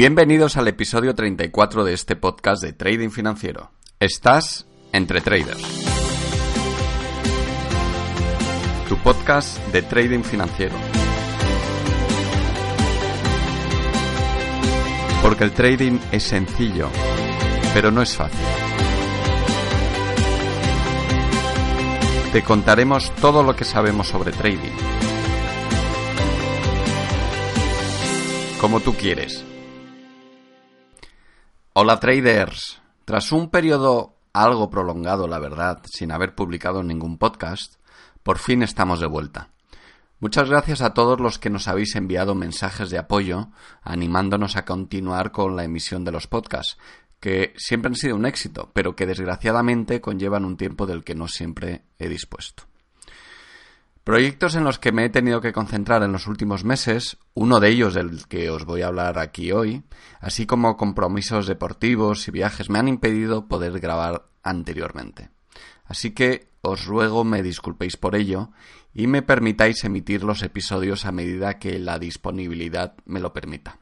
Bienvenidos al episodio 34 de este podcast de Trading Financiero. Estás entre traders. Tu podcast de Trading Financiero. Porque el trading es sencillo, pero no es fácil. Te contaremos todo lo que sabemos sobre trading. Como tú quieres. Hola traders. Tras un periodo algo prolongado, la verdad, sin haber publicado ningún podcast, por fin estamos de vuelta. Muchas gracias a todos los que nos habéis enviado mensajes de apoyo, animándonos a continuar con la emisión de los podcasts, que siempre han sido un éxito, pero que desgraciadamente conllevan un tiempo del que no siempre he dispuesto. Proyectos en los que me he tenido que concentrar en los últimos meses, uno de ellos del que os voy a hablar aquí hoy, así como compromisos deportivos y viajes me han impedido poder grabar anteriormente. Así que os ruego me disculpéis por ello y me permitáis emitir los episodios a medida que la disponibilidad me lo permita.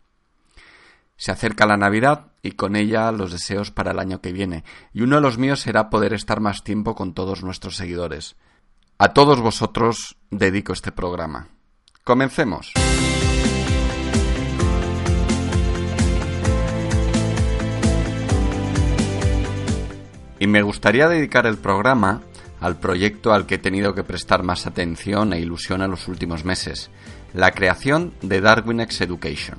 Se acerca la Navidad y con ella los deseos para el año que viene, y uno de los míos será poder estar más tiempo con todos nuestros seguidores. A todos vosotros dedico este programa. Comencemos. Y me gustaría dedicar el programa al proyecto al que he tenido que prestar más atención e ilusión en los últimos meses, la creación de Darwinex Education.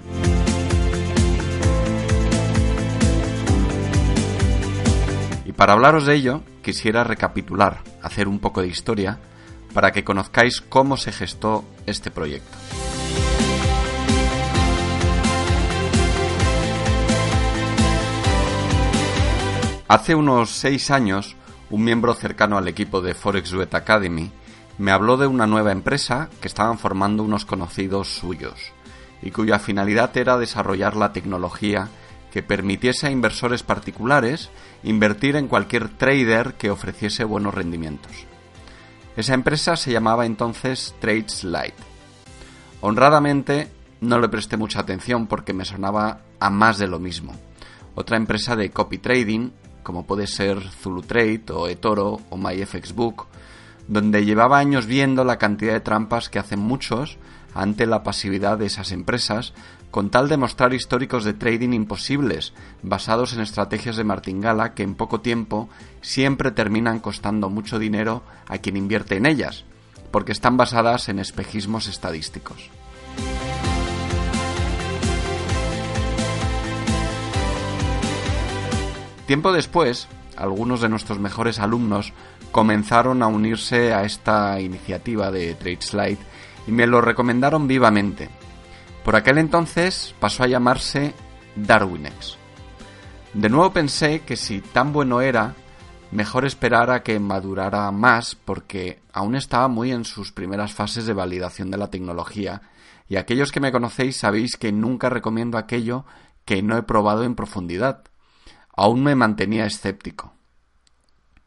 Para hablaros de ello, quisiera recapitular, hacer un poco de historia, para que conozcáis cómo se gestó este proyecto. Hace unos seis años, un miembro cercano al equipo de Forex Duet Academy me habló de una nueva empresa que estaban formando unos conocidos suyos y cuya finalidad era desarrollar la tecnología que permitiese a inversores particulares invertir en cualquier trader que ofreciese buenos rendimientos. Esa empresa se llamaba entonces TradeSlide. Honradamente no le presté mucha atención porque me sonaba a más de lo mismo. Otra empresa de copy trading, como puede ser Zulu Trade o eToro o MyFXBook, donde llevaba años viendo la cantidad de trampas que hacen muchos ante la pasividad de esas empresas con tal de mostrar históricos de trading imposibles, basados en estrategias de martingala que en poco tiempo siempre terminan costando mucho dinero a quien invierte en ellas, porque están basadas en espejismos estadísticos. Tiempo después, algunos de nuestros mejores alumnos comenzaron a unirse a esta iniciativa de TradeSlide y me lo recomendaron vivamente, por aquel entonces pasó a llamarse Darwinex. De nuevo pensé que si tan bueno era, mejor esperar a que madurara más porque aún estaba muy en sus primeras fases de validación de la tecnología y aquellos que me conocéis sabéis que nunca recomiendo aquello que no he probado en profundidad. Aún me mantenía escéptico.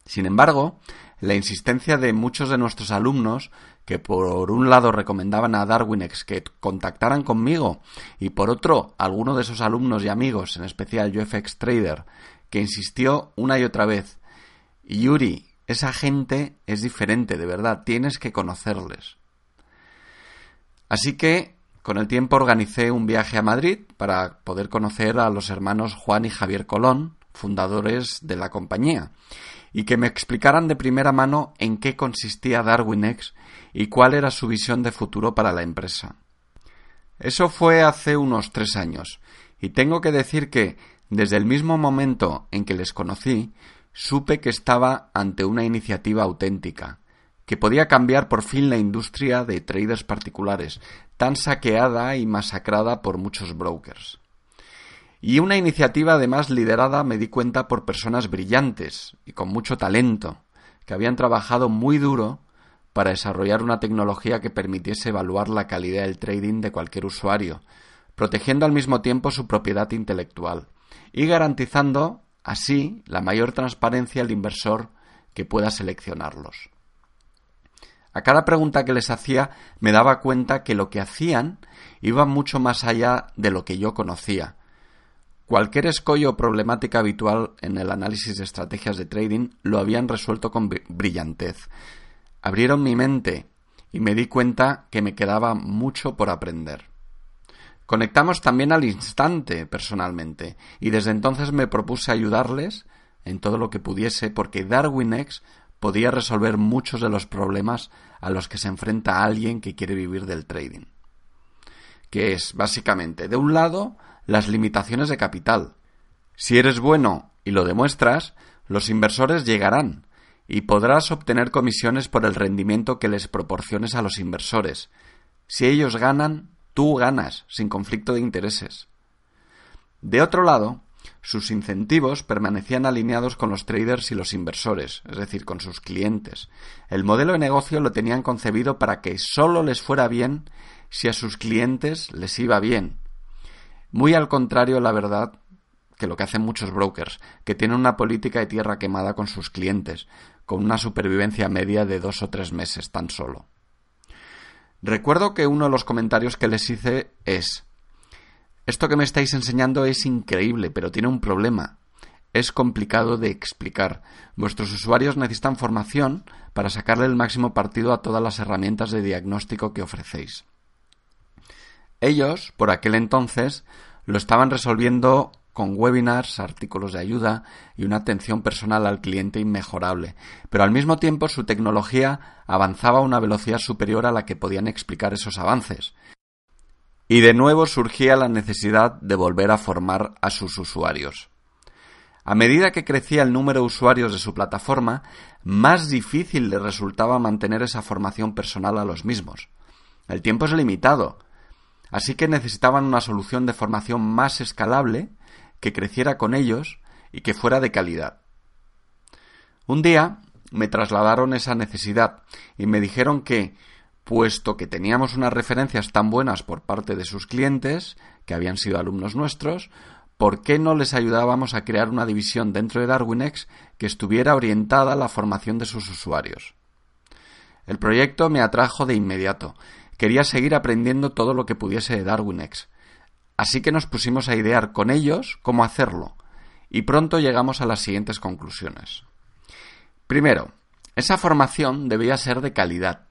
Sin embargo, la insistencia de muchos de nuestros alumnos que por un lado recomendaban a Darwinex que contactaran conmigo y por otro alguno de esos alumnos y amigos, en especial UFX Trader, que insistió una y otra vez, Yuri, esa gente es diferente, de verdad, tienes que conocerles. Así que, con el tiempo organicé un viaje a Madrid para poder conocer a los hermanos Juan y Javier Colón, fundadores de la compañía, y que me explicaran de primera mano en qué consistía DarwinX y cuál era su visión de futuro para la empresa. Eso fue hace unos tres años, y tengo que decir que, desde el mismo momento en que les conocí, supe que estaba ante una iniciativa auténtica, que podía cambiar por fin la industria de traders particulares, tan saqueada y masacrada por muchos brokers. Y una iniciativa además liderada, me di cuenta, por personas brillantes y con mucho talento, que habían trabajado muy duro para desarrollar una tecnología que permitiese evaluar la calidad del trading de cualquier usuario, protegiendo al mismo tiempo su propiedad intelectual y garantizando así la mayor transparencia al inversor que pueda seleccionarlos. A cada pregunta que les hacía me daba cuenta que lo que hacían iba mucho más allá de lo que yo conocía, Cualquier escollo o problemática habitual en el análisis de estrategias de trading lo habían resuelto con brillantez. Abrieron mi mente y me di cuenta que me quedaba mucho por aprender. Conectamos también al instante personalmente y desde entonces me propuse ayudarles en todo lo que pudiese porque DarwinX podía resolver muchos de los problemas a los que se enfrenta alguien que quiere vivir del trading. Que es, básicamente, de un lado, las limitaciones de capital. Si eres bueno y lo demuestras, los inversores llegarán y podrás obtener comisiones por el rendimiento que les proporciones a los inversores. Si ellos ganan, tú ganas, sin conflicto de intereses. De otro lado, sus incentivos permanecían alineados con los traders y los inversores, es decir, con sus clientes. El modelo de negocio lo tenían concebido para que solo les fuera bien si a sus clientes les iba bien, muy al contrario, la verdad, que lo que hacen muchos brokers, que tienen una política de tierra quemada con sus clientes, con una supervivencia media de dos o tres meses tan solo. Recuerdo que uno de los comentarios que les hice es Esto que me estáis enseñando es increíble, pero tiene un problema. Es complicado de explicar. Vuestros usuarios necesitan formación para sacarle el máximo partido a todas las herramientas de diagnóstico que ofrecéis. Ellos, por aquel entonces, lo estaban resolviendo con webinars, artículos de ayuda y una atención personal al cliente inmejorable, pero al mismo tiempo su tecnología avanzaba a una velocidad superior a la que podían explicar esos avances. Y de nuevo surgía la necesidad de volver a formar a sus usuarios. A medida que crecía el número de usuarios de su plataforma, más difícil le resultaba mantener esa formación personal a los mismos. El tiempo es limitado, Así que necesitaban una solución de formación más escalable, que creciera con ellos y que fuera de calidad. Un día me trasladaron esa necesidad y me dijeron que, puesto que teníamos unas referencias tan buenas por parte de sus clientes, que habían sido alumnos nuestros, ¿por qué no les ayudábamos a crear una división dentro de DarwinX que estuviera orientada a la formación de sus usuarios? El proyecto me atrajo de inmediato quería seguir aprendiendo todo lo que pudiese de DarwinX. Así que nos pusimos a idear con ellos cómo hacerlo, y pronto llegamos a las siguientes conclusiones. Primero, esa formación debía ser de calidad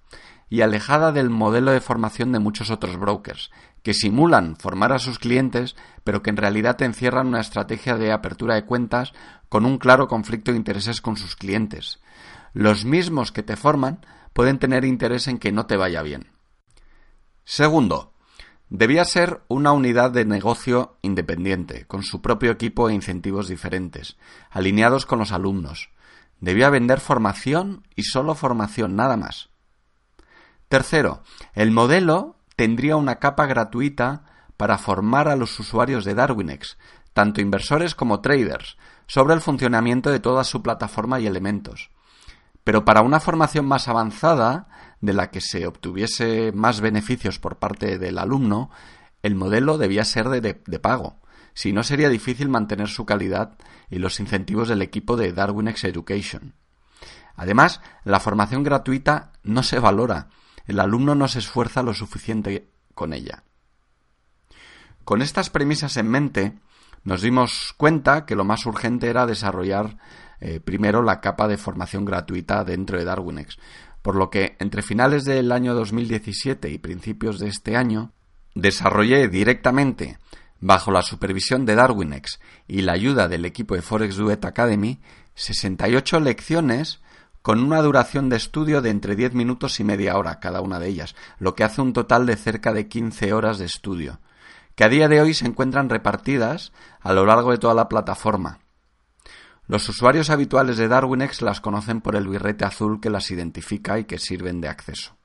y alejada del modelo de formación de muchos otros brokers, que simulan formar a sus clientes, pero que en realidad encierran una estrategia de apertura de cuentas con un claro conflicto de intereses con sus clientes. Los mismos que te forman pueden tener interés en que no te vaya bien. Segundo, debía ser una unidad de negocio independiente, con su propio equipo e incentivos diferentes, alineados con los alumnos. Debía vender formación y solo formación, nada más. Tercero, el modelo tendría una capa gratuita para formar a los usuarios de DarwinX, tanto inversores como traders, sobre el funcionamiento de toda su plataforma y elementos. Pero para una formación más avanzada, de la que se obtuviese más beneficios por parte del alumno, el modelo debía ser de, pago. Si no, sería difícil mantener su calidad y los incentivos del equipo de DarwinX Education. Además, la formación gratuita no se valora. El alumno no se esfuerza lo suficiente con ella. Con estas premisas en mente, nos dimos cuenta que lo más urgente era desarrollar eh, primero la capa de formación gratuita dentro de DarwinX, por lo que entre finales del año 2017 y principios de este año desarrollé directamente, bajo la supervisión de DarwinX y la ayuda del equipo de Forex Duet Academy, 68 lecciones con una duración de estudio de entre 10 minutos y media hora cada una de ellas, lo que hace un total de cerca de 15 horas de estudio, que a día de hoy se encuentran repartidas a lo largo de toda la plataforma, los usuarios habituales de DarwinX las conocen por el birrete azul que las identifica y que sirven de acceso.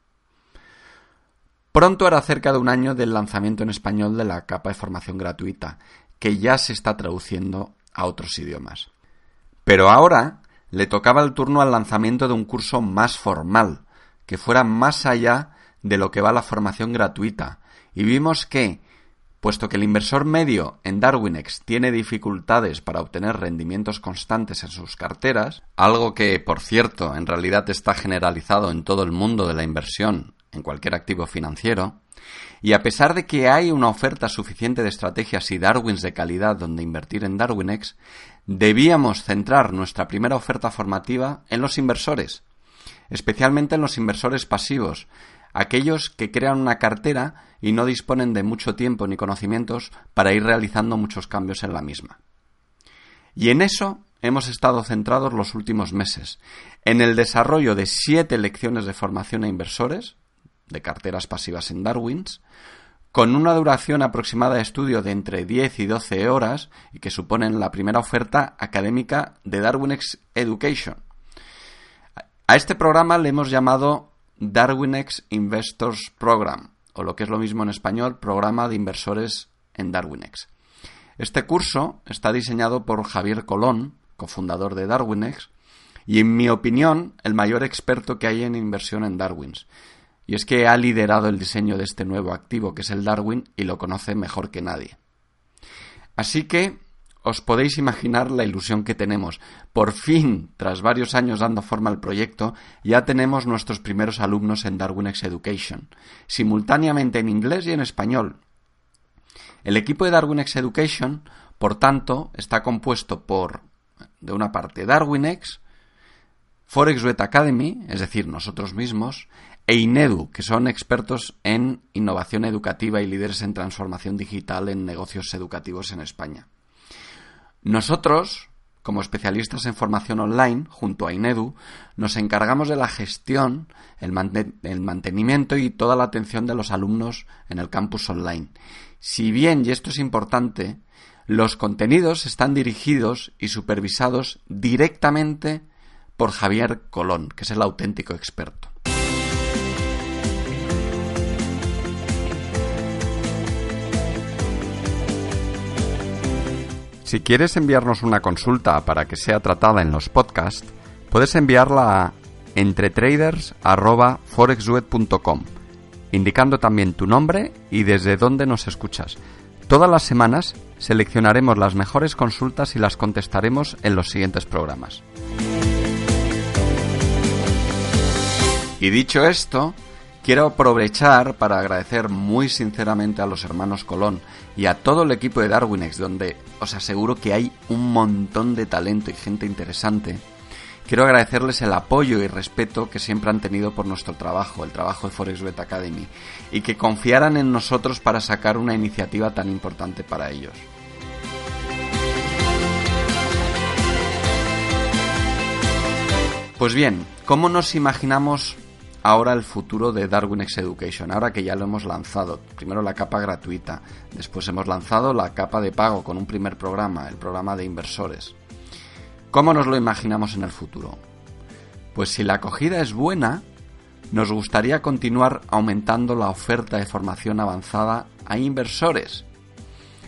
Pronto hará cerca de un año del lanzamiento en español de la capa de formación gratuita, que ya se está traduciendo a otros idiomas. Pero ahora le tocaba el turno al lanzamiento de un curso más formal, que fuera más allá de lo que va la formación gratuita, y vimos que Puesto que el inversor medio en DarwinX tiene dificultades para obtener rendimientos constantes en sus carteras, algo que, por cierto, en realidad está generalizado en todo el mundo de la inversión en cualquier activo financiero, Y a pesar de que hay una oferta suficiente de estrategias y Darwins de calidad donde invertir en DarwinX, debíamos centrar nuestra primera oferta formativa en los inversores, especialmente en los inversores pasivos, aquellos que crean una cartera y no disponen de mucho tiempo ni conocimientos para ir realizando muchos cambios en la misma. Y en eso hemos estado centrados los últimos meses, en el desarrollo de siete lecciones de formación a inversores, de carteras pasivas en Darwins, con una duración aproximada de estudio de entre 10 y 12 horas y que suponen la primera oferta académica de DarwinX Education. A este programa le hemos llamado DarwinX Investors Program, o lo que es lo mismo en español, Programa de Inversores en DarwinX. Este curso está diseñado por Javier Colón, cofundador de DarwinX, y en mi opinión, el mayor experto que hay en inversión en Darwins. Y es que ha liderado el diseño de este nuevo activo, que es el Darwin, y lo conoce mejor que nadie. Así que os podéis imaginar la ilusión que tenemos. Por fin, tras varios años dando forma al proyecto, ya tenemos nuestros primeros alumnos en DarwinX Education, simultáneamente en inglés y en español. El equipo de DarwinX Education, por tanto, está compuesto por, de una parte, DarwinX, Forex Academy, es decir, nosotros mismos, e INEDU, que son expertos en innovación educativa y líderes en transformación digital en negocios educativos en España. Nosotros, como especialistas en formación online, junto a INEDU, nos encargamos de la gestión, el, mantenimiento y toda la atención de los alumnos en el campus online. Si bien, y esto es importante, los contenidos están dirigidos y supervisados directamente por Javier Colón, que es el auténtico experto. Si quieres enviarnos una consulta para que sea tratada en los podcasts, puedes enviarla a entretraders.forexweb.com, indicando también tu nombre y desde dónde nos escuchas. Todas las semanas seleccionaremos las mejores consultas y las contestaremos en los siguientes programas. Y dicho esto, Quiero aprovechar para agradecer muy sinceramente a los hermanos Colón y a todo el equipo de Darwinex, donde os aseguro que hay un montón de talento y gente interesante. Quiero agradecerles el apoyo y respeto que siempre han tenido por nuestro trabajo, el trabajo de ForexBet Academy, y que confiaran en nosotros para sacar una iniciativa tan importante para ellos. Pues bien, ¿cómo nos imaginamos ahora el futuro de Darwin X Education, ahora que ya lo hemos lanzado. Primero la capa gratuita, después hemos lanzado la capa de pago con un primer programa, el programa de inversores. ¿Cómo nos lo imaginamos en el futuro? Pues si la acogida es buena, nos gustaría continuar aumentando la oferta de formación avanzada a inversores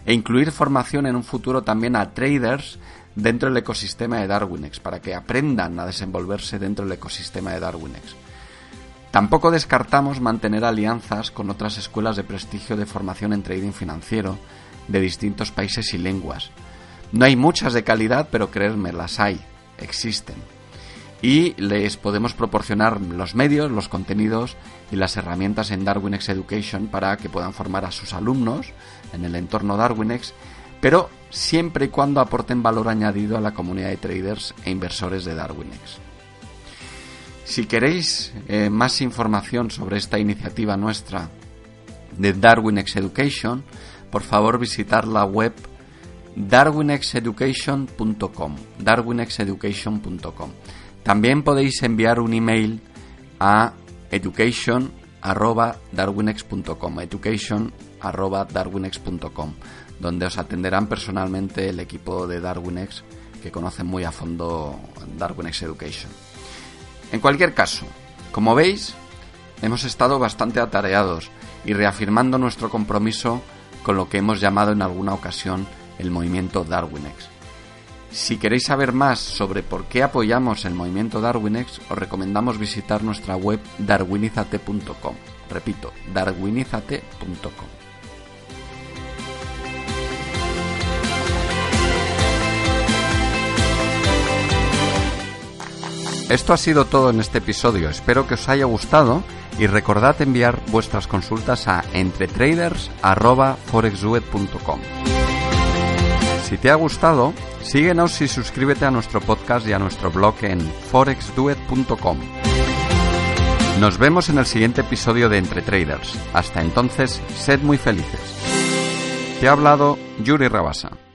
e incluir formación en un futuro también a traders dentro del ecosistema de Darwinex para que aprendan a desenvolverse dentro del ecosistema de Darwinex. Tampoco descartamos mantener alianzas con otras escuelas de prestigio de formación en trading financiero de distintos países y lenguas. No hay muchas de calidad, pero creerme, las hay, existen. Y les podemos proporcionar los medios, los contenidos y las herramientas en DarwinX Education para que puedan formar a sus alumnos en el entorno DarwinX, pero siempre y cuando aporten valor añadido a la comunidad de traders e inversores de DarwinX. Si queréis eh, más información sobre esta iniciativa nuestra de DarwinX Education, por favor visitar la web darwinexeducation.com. darwinexeducation.com. También podéis enviar un email a education@darwinex.com, education@darwinex.com, donde os atenderán personalmente el equipo de DarwinX que conoce muy a fondo DarwinX Education. En cualquier caso, como veis, hemos estado bastante atareados y reafirmando nuestro compromiso con lo que hemos llamado en alguna ocasión el movimiento Darwinex. Si queréis saber más sobre por qué apoyamos el movimiento Darwinex, os recomendamos visitar nuestra web darwinizate.com. Repito, darwinizate.com. Esto ha sido todo en este episodio, espero que os haya gustado y recordad enviar vuestras consultas a entretraders.forexduet.com. Si te ha gustado, síguenos y suscríbete a nuestro podcast y a nuestro blog en forexduet.com. Nos vemos en el siguiente episodio de Entre Traders. Hasta entonces, sed muy felices. Te ha hablado Yuri Rabasa.